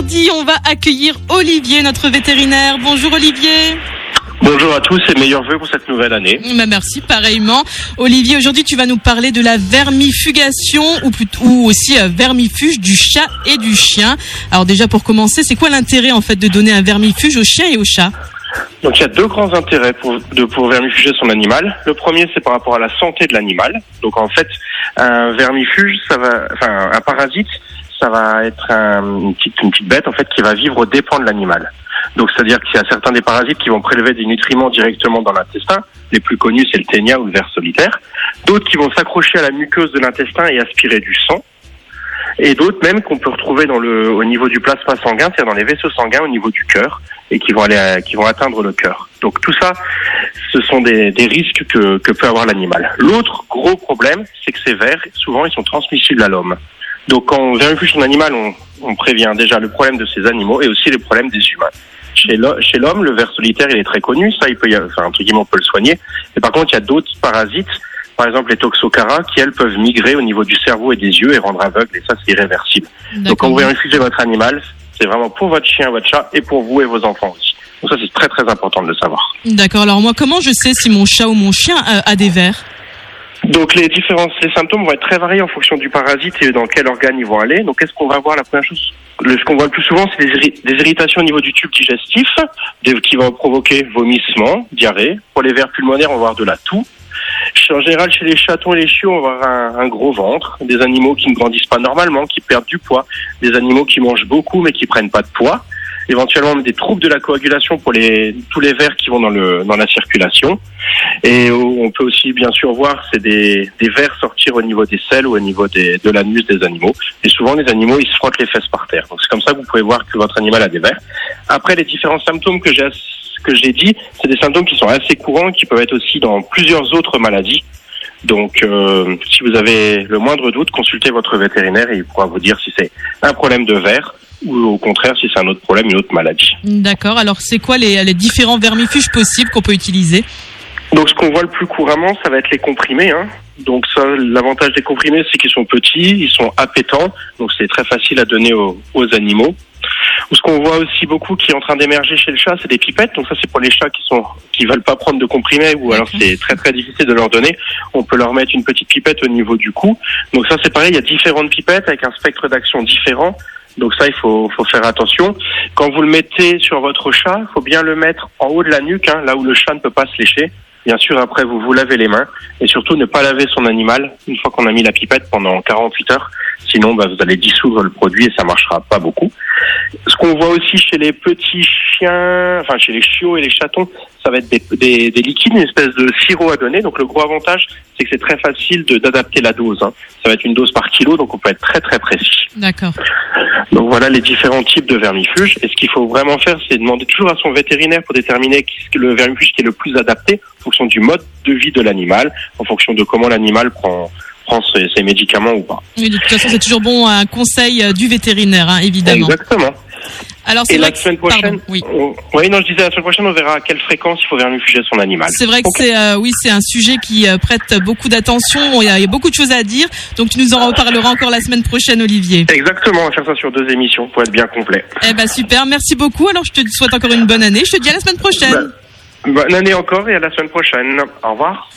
mardi, on va accueillir Olivier, notre vétérinaire. Bonjour Olivier. Bonjour à tous et meilleurs vœux pour cette nouvelle année. Bah, merci, pareillement. Olivier, aujourd'hui tu vas nous parler de la vermifugation ou, plutôt, ou aussi euh, vermifuge du chat et du chien. Alors déjà pour commencer, c'est quoi l'intérêt en fait de donner un vermifuge au chien et au chat? Donc il y a deux grands intérêts pour, de, pour vermifuger son animal. Le premier c'est par rapport à la santé de l'animal. Donc en fait, un vermifuge, ça va, enfin un parasite, ça va être un- une, petite, bête en fait qui va vivre aux dépens de l'animal. Donc c'est-à-dire qu'il y a certains des parasites qui vont prélever des nutriments directement dans l'intestin. Les plus connus c'est le ténia ou le ver solitaire. D'autres qui vont s'accrocher à la muqueuse de l'intestin et aspirer du sang. Et d'autres même qu'on peut retrouver au niveau du plasma sanguin, c'est-à-dire dans les vaisseaux sanguins au niveau du cœur et qui vont aller, qui vont atteindre le cœur. Donc tout ça, ce sont des, des risques que, que peut avoir l'animal. L'autre gros problème, c'est que ces vers, souvent, ils sont transmissibles à l'homme. Donc quand on vermifuge son animal, on, on prévient déjà le problème de ces animaux et aussi les problèmes des humains. Chez l'ho- chez l'homme, le ver solitaire, il est très connu, ça, il peut y avoir, enfin, entre guillemets, on peut le soigner. Mais par contre, il y a d'autres parasites, par exemple les toxocaras, qui elles peuvent migrer au niveau du cerveau et des yeux et rendre aveugle, et ça, c'est irréversible. Donc quand vous vermifugez votre animal, c'est vraiment pour votre chien, votre chat, et pour vous et vos enfants aussi. Donc ça, c'est très très important de le savoir. D'accord, alors moi comment je sais si mon chat ou mon chien euh, a des vers? Donc les différents les symptômes vont être très variés en fonction du parasite et dans quel organe ils vont aller. Donc qu'est-ce qu'on va voir la première chose? Le, Ce qu'on voit le plus souvent, c'est des, irri- des irritations au niveau du tube digestif, qui vont provoquer vomissements, diarrhée. Pour les vers pulmonaires, on va voir de la toux. En général, chez les chatons et les chiots, on va avoir un, un gros ventre, des animaux qui ne grandissent pas normalement, qui perdent du poids, des animaux qui mangent beaucoup mais qui prennent pas de poids, éventuellement des troubles de la coagulation pour tous les vers qui vont dans la circulation. Et on peut aussi bien sûr voir c'est des, des vers sortir au niveau des selles ou au niveau des, de l'anus des animaux. Et souvent les animaux ils se frottent les fesses par terre. Donc c'est comme ça que vous pouvez voir que votre animal a des vers. Après les différents symptômes que j'ai que j'ai dit, c'est des symptômes qui sont assez courants, qui peuvent être aussi dans plusieurs autres maladies. Donc, euh, si vous avez le moindre doute, consultez votre vétérinaire et il pourra vous dire si c'est un problème de verre ou au contraire si c'est un autre problème, une autre maladie. D'accord, alors c'est quoi les, les différents vermifuges possibles qu'on peut utiliser? Donc ce qu'on voit le plus couramment, ça va être les comprimés. Hein. Donc ça, l'avantage des comprimés, c'est qu'ils sont petits, ils sont appétants, donc c'est très facile à donner aux, aux animaux. Ou ce qu'on voit aussi beaucoup qui est en train d'émerger chez le chat, c'est des pipettes. Donc ça, c'est pour les chats qui sont qui veulent pas prendre de comprimés ou alors c'est très très difficile de leur donner. On peut leur mettre une petite pipette au niveau du cou. Donc ça, c'est pareil. Il y a différentes pipettes avec un spectre d'action différent. Donc ça, il faut, faut faire attention. Quand vous le mettez sur votre chat, il faut bien le mettre en haut de la nuque, hein, là où le chat ne peut pas se lécher. Bien sûr, après, vous vous lavez les mains et surtout ne pas laver son animal une fois qu'on a mis la pipette pendant 48 heures. Sinon, bah, vous allez dissoudre le produit et ça marchera pas beaucoup. Ce qu'on voit aussi chez les petits chiens, enfin chez les chiots et les chatons, ça va être des, des, des liquides, une espèce de sirop à donner. Donc le gros avantage, c'est que c'est très facile d'adapter la dose. hein. Ça va être une dose par kilo, donc on peut être très très précis. D'accord. Donc voilà les différents types de vermifuges. Et ce qu'il faut vraiment faire, c'est demander toujours à son vétérinaire pour déterminer le vermifuge qui est le plus adapté en fonction du mode de vie de l'animal, en fonction de comment l'animal prend, prend ses, ses médicaments ou pas. Oui, de toute façon, c'est toujours bon un conseil euh, du vétérinaire, hein, évidemment. Exactement. Alors c'est la que semaine prochaine, pardon, oui. on- oui, non, je disais la semaine prochaine, on verra à quelle fréquence il faut vermifuger son animal. C'est vrai que c'est euh, oui, c'est un sujet qui euh, prête beaucoup d'attention. Il y, a, il y a beaucoup de choses à dire. Donc tu nous en reparleras encore la semaine prochaine, Olivier. Exactement, on va faire ça sur deux émissions pour être bien complet. Eh ben super, merci beaucoup. Alors je te souhaite encore une bonne année. Je te dis à la semaine prochaine. Bonne année encore et à la semaine prochaine. Au revoir.